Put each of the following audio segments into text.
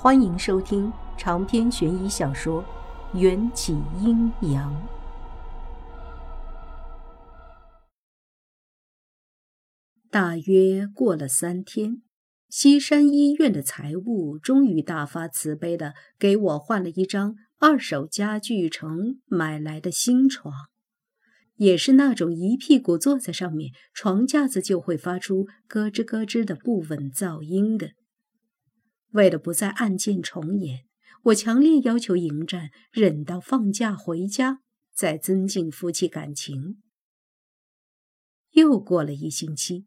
欢迎收听长篇悬疑小说《缘起阴阳》。大约过了三天，西山医院的财务终于大发慈悲的给我换了一张二手家具城买来的新床，也是那种一屁股坐在上面，床架子就会发出咯吱咯吱的不稳噪音的。为了不再案件重演，我强烈要求迎战忍到放假回家再增进夫妻感情。又过了一星期，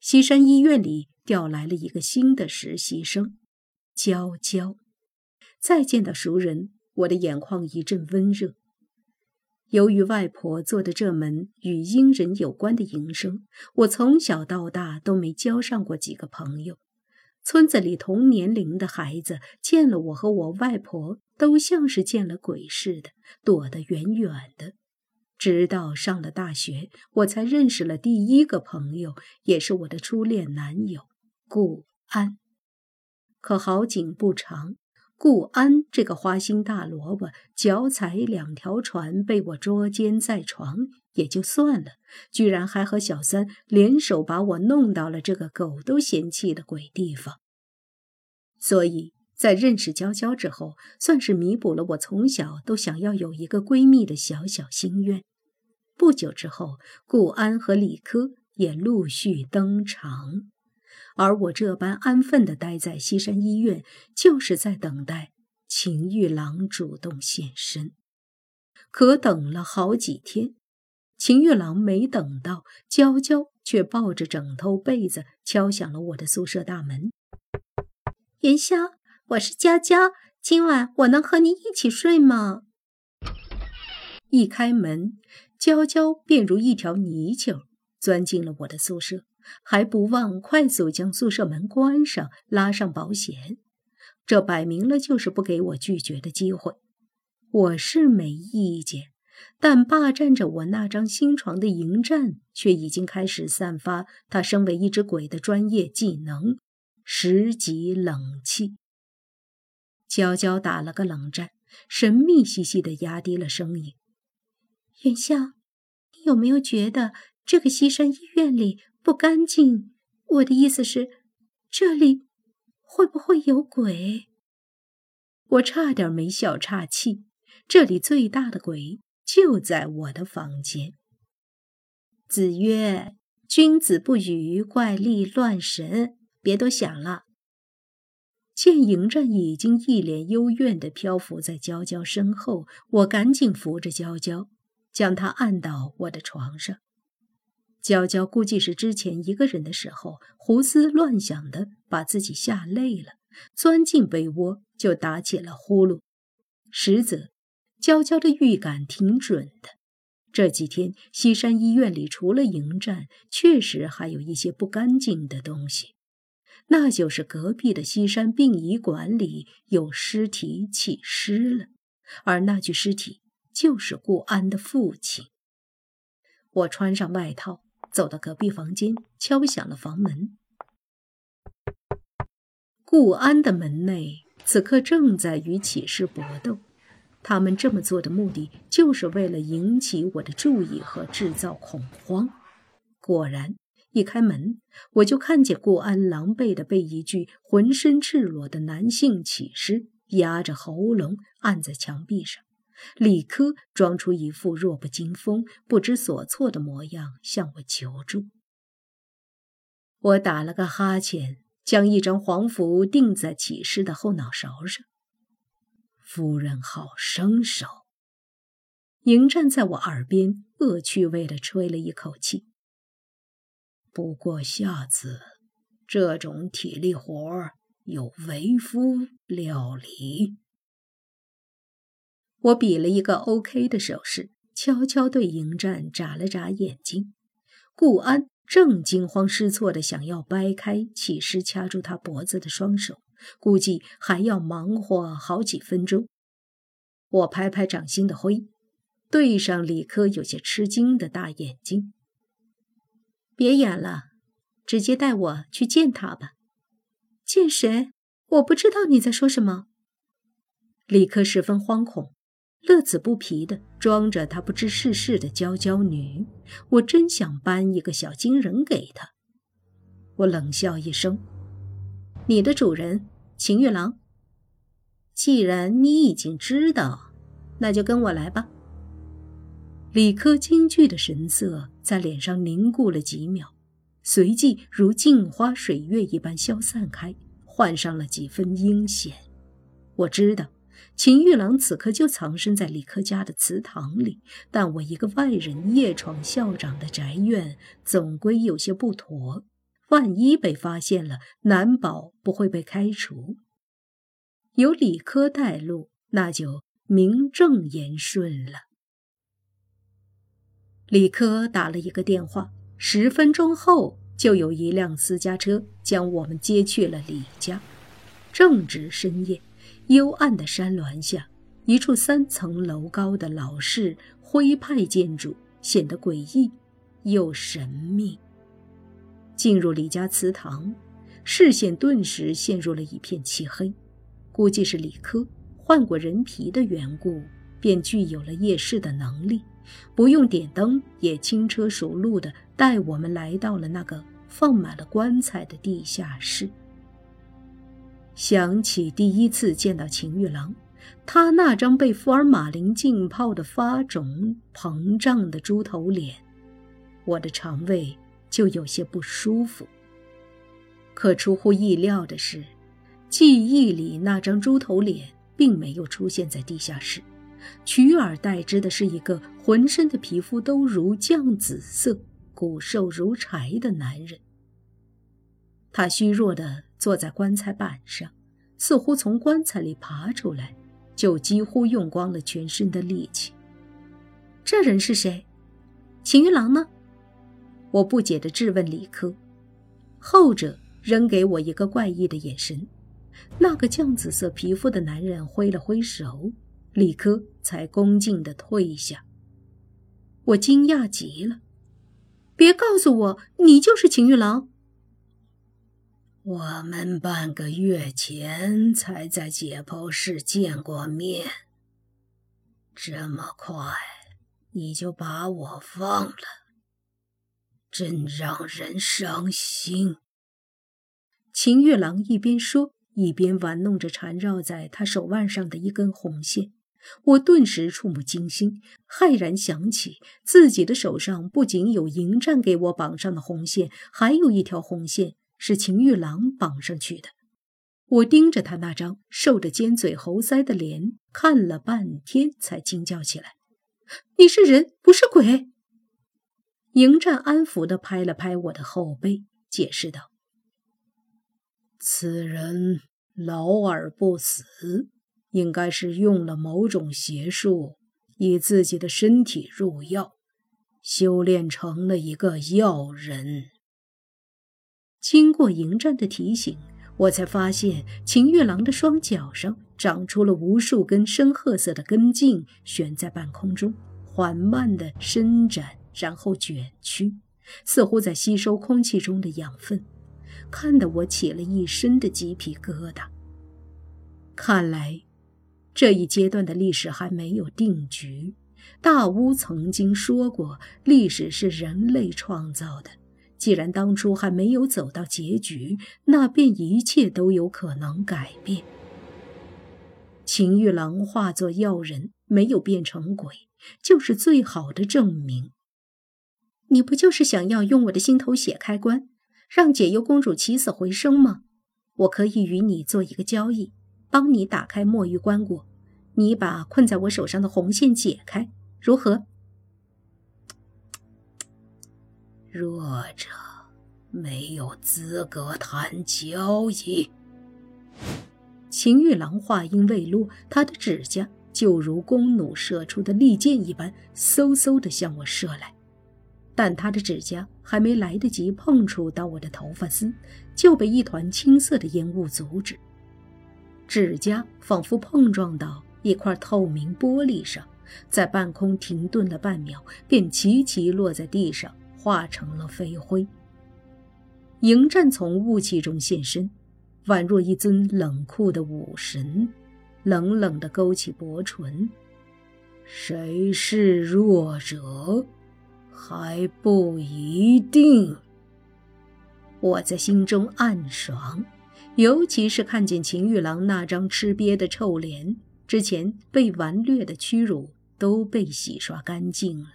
西山医院里调来了一个新的实习生，娇娇。再见到熟人，我的眼眶一阵温热。由于外婆做的这门与阴人有关的营生，我从小到大都没交上过几个朋友。村子里同年龄的孩子见了我和我外婆，都像是见了鬼似的，躲得远远的。直到上了大学，我才认识了第一个朋友，也是我的初恋男友顾安。可好景不长，顾安这个花心大萝卜，脚踩两条船，被我捉奸在床也就算了，居然还和小三联手把我弄到了这个狗都嫌弃的鬼地方。所以在认识娇娇之后，算是弥补了我从小都想要有一个闺蜜的小小心愿。不久之后，顾安和李科也陆续登场，而我这般安分地待在西山医院，就是在等待秦玉郎主动现身。可等了好几天，秦玉郎没等到，娇娇却抱着枕头被子敲响了我的宿舍大门。元宵，我是娇娇，今晚我能和你一起睡吗？一开门，娇娇便如一条泥鳅钻进了我的宿舍，还不忘快速将宿舍门关上，拉上保险。这摆明了就是不给我拒绝的机会。我是没意见，但霸占着我那张新床的迎战却已经开始散发他身为一只鬼的专业技能。十级冷气，娇娇打了个冷战，神秘兮兮的压低了声音：“元宵，你有没有觉得这个西山医院里不干净？我的意思是，这里会不会有鬼？”我差点没笑岔气。这里最大的鬼就在我的房间。子曰：“君子不语怪力乱神。”别多想了。见迎战已经一脸幽怨地漂浮在娇娇身后，我赶紧扶着娇娇，将她按到我的床上。娇娇估计是之前一个人的时候胡思乱想的，把自己吓累了，钻进被窝就打起了呼噜。实则，娇娇的预感挺准的。这几天西山医院里除了迎战，确实还有一些不干净的东西。那就是隔壁的西山殡仪馆里有尸体起尸了，而那具尸体就是顾安的父亲。我穿上外套，走到隔壁房间，敲响了房门。顾安的门内此刻正在与起尸搏斗，他们这么做的目的就是为了引起我的注意和制造恐慌。果然。一开门，我就看见顾安狼狈地被一具浑身赤裸的男性起尸压着喉咙按在墙壁上。李科装出一副弱不禁风、不知所措的模样向我求助。我打了个哈欠，将一张黄符钉在起尸的后脑勺上。夫人好生手。迎战在我耳边恶趣味地吹了一口气。不过下次，这种体力活儿由为夫料理。我比了一个 OK 的手势，悄悄对迎战眨了眨眼睛。顾安正惊慌失措的想要掰开起尸掐住他脖子的双手，估计还要忙活好几分钟。我拍拍掌心的灰，对上李科有些吃惊的大眼睛。别演了，直接带我去见他吧。见谁？我不知道你在说什么。李克十分惶恐，乐此不疲的装着他不知世事的娇娇女。我真想搬一个小金人给他。我冷笑一声：“你的主人，秦玉郎。既然你已经知道，那就跟我来吧。”李克惊惧的神色在脸上凝固了几秒，随即如镜花水月一般消散开，换上了几分阴险。我知道，秦玉郎此刻就藏身在李克家的祠堂里，但我一个外人夜闯校长的宅院，总归有些不妥。万一被发现了，难保不会被开除。有李科带路，那就名正言顺了。李科打了一个电话，十分钟后就有一辆私家车将我们接去了李家。正值深夜，幽暗的山峦下，一处三层楼高的老式徽派建筑显得诡异又神秘。进入李家祠堂，视线顿时陷入了一片漆黑。估计是李科换过人皮的缘故，便具有了夜视的能力。不用点灯，也轻车熟路地带我们来到了那个放满了棺材的地下室。想起第一次见到秦玉郎，他那张被福尔马林浸泡的发肿膨胀的猪头脸，我的肠胃就有些不舒服。可出乎意料的是，记忆里那张猪头脸并没有出现在地下室。取而代之的是一个浑身的皮肤都如酱紫色、骨瘦如柴的男人。他虚弱地坐在棺材板上，似乎从棺材里爬出来，就几乎用光了全身的力气。这人是谁？秦玉郎呢？我不解地质问李科。后者扔给我一个怪异的眼神。那个酱紫色皮肤的男人挥了挥手。李科才恭敬地退下，我惊讶极了。别告诉我你就是秦玉郎。我们半个月前才在解剖室见过面，这么快你就把我放了，真让人伤心。秦玉郎一边说，一边玩弄着缠绕在他手腕上的一根红线。我顿时触目惊心，骇然想起自己的手上不仅有迎战给我绑上的红线，还有一条红线是秦玉郎绑上去的。我盯着他那张瘦着尖嘴猴腮的脸看了半天，才惊叫起来：“你是人，不是鬼！”迎战安抚地拍了拍我的后背，解释道：“此人老而不死。”应该是用了某种邪术，以自己的身体入药，修炼成了一个药人。经过迎战的提醒，我才发现秦月郎的双脚上长出了无数根深褐色的根茎，悬在半空中，缓慢地伸展，然后卷曲，似乎在吸收空气中的养分，看得我起了一身的鸡皮疙瘩。看来。这一阶段的历史还没有定局。大巫曾经说过，历史是人类创造的。既然当初还没有走到结局，那便一切都有可能改变。秦玉郎化作妖人，没有变成鬼，就是最好的证明。你不就是想要用我的心头血开关，让解忧公主起死回生吗？我可以与你做一个交易。帮你打开墨玉棺椁，你把困在我手上的红线解开，如何？弱者没有资格谈交易。秦玉郎话音未落，他的指甲就如弓弩射出的利箭一般，嗖嗖的向我射来。但他的指甲还没来得及碰触到我的头发丝，就被一团青色的烟雾阻止。指甲仿佛碰撞到一块透明玻璃上，在半空停顿了半秒，便齐齐落在地上，化成了飞灰。迎战从雾气中现身，宛若一尊冷酷的武神，冷冷地勾起薄唇。谁是弱者，还不一定。我在心中暗爽，尤其是看见秦玉郎那张吃瘪的臭脸，之前被顽劣的屈辱都被洗刷干净了。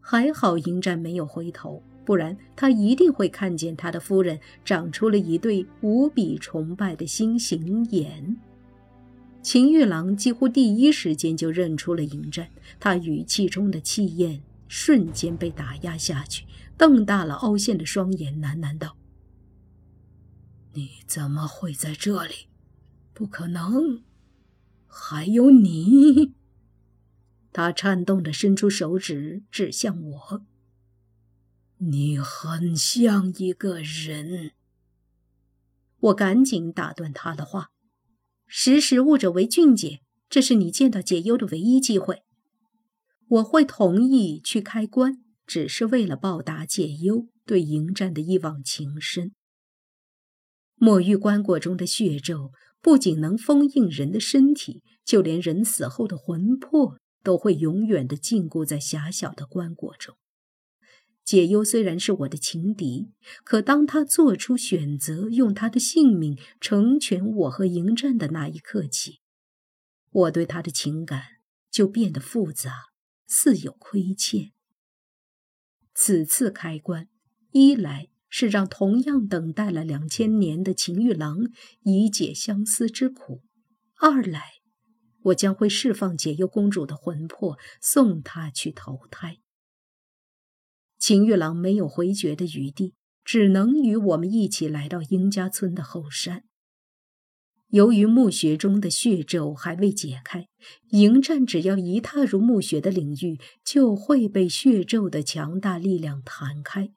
还好迎战没有回头，不然他一定会看见他的夫人长出了一对无比崇拜的星形眼。秦玉郎几乎第一时间就认出了迎战，他语气中的气焰瞬间被打压下去，瞪大了凹陷的双眼，喃喃道：“你怎么会在这里？不可能！还有你！”他颤动着伸出手指指向我：“你很像一个人。”我赶紧打断他的话。识时务者为俊杰，这是你见到解忧的唯一机会。我会同意去开棺，只是为了报答解忧对迎战的一往情深。墨玉棺椁中的血咒不仅能封印人的身体，就连人死后的魂魄都会永远的禁锢在狭小的棺椁中。解忧虽然是我的情敌，可当他做出选择，用他的性命成全我和迎战的那一刻起，我对他的情感就变得复杂，似有亏欠。此次开棺，一来是让同样等待了两千年的秦玉郎以解相思之苦；二来，我将会释放解忧公主的魂魄，送她去投胎。秦玉郎没有回绝的余地，只能与我们一起来到殷家村的后山。由于墓穴中的血咒还未解开，迎战只要一踏入墓穴的领域，就会被血咒的强大力量弹开。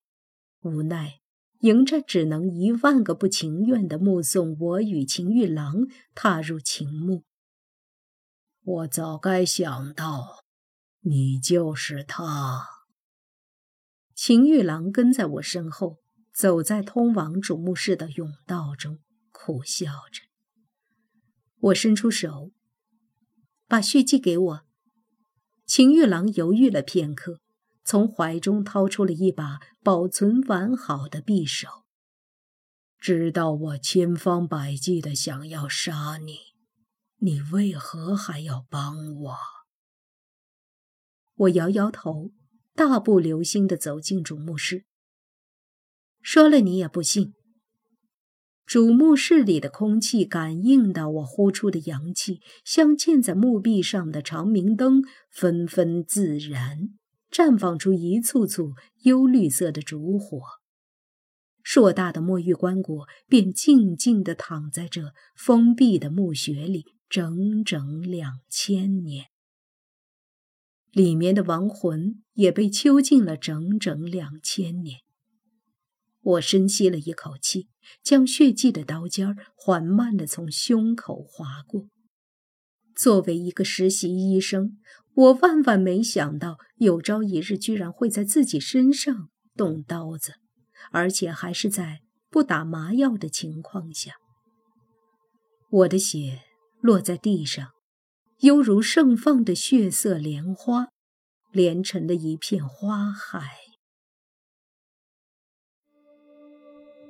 无奈，迎战只能一万个不情愿地目送我与秦玉郎踏入秦墓。我早该想到，你就是他。秦玉郎跟在我身后，走在通往主墓室的甬道中，苦笑着。我伸出手，把血迹给我。秦玉郎犹豫了片刻，从怀中掏出了一把保存完好的匕首。知道我千方百计的想要杀你，你为何还要帮我？我摇摇头。大步流星地走进主墓室。说了你也不信。主墓室里的空气感应到我呼出的阳气，镶嵌在墓壁上的长明灯纷纷自燃，绽放出一簇簇幽绿色的烛火。硕大的墨玉棺椁便静静地躺在这封闭的墓穴里，整整两千年。里面的亡魂也被囚禁了整整两千年。我深吸了一口气，将血迹的刀尖缓慢地从胸口划过。作为一个实习医生，我万万没想到有朝一日居然会在自己身上动刀子，而且还是在不打麻药的情况下。我的血落在地上。犹如盛放的血色莲花，连成的一片花海。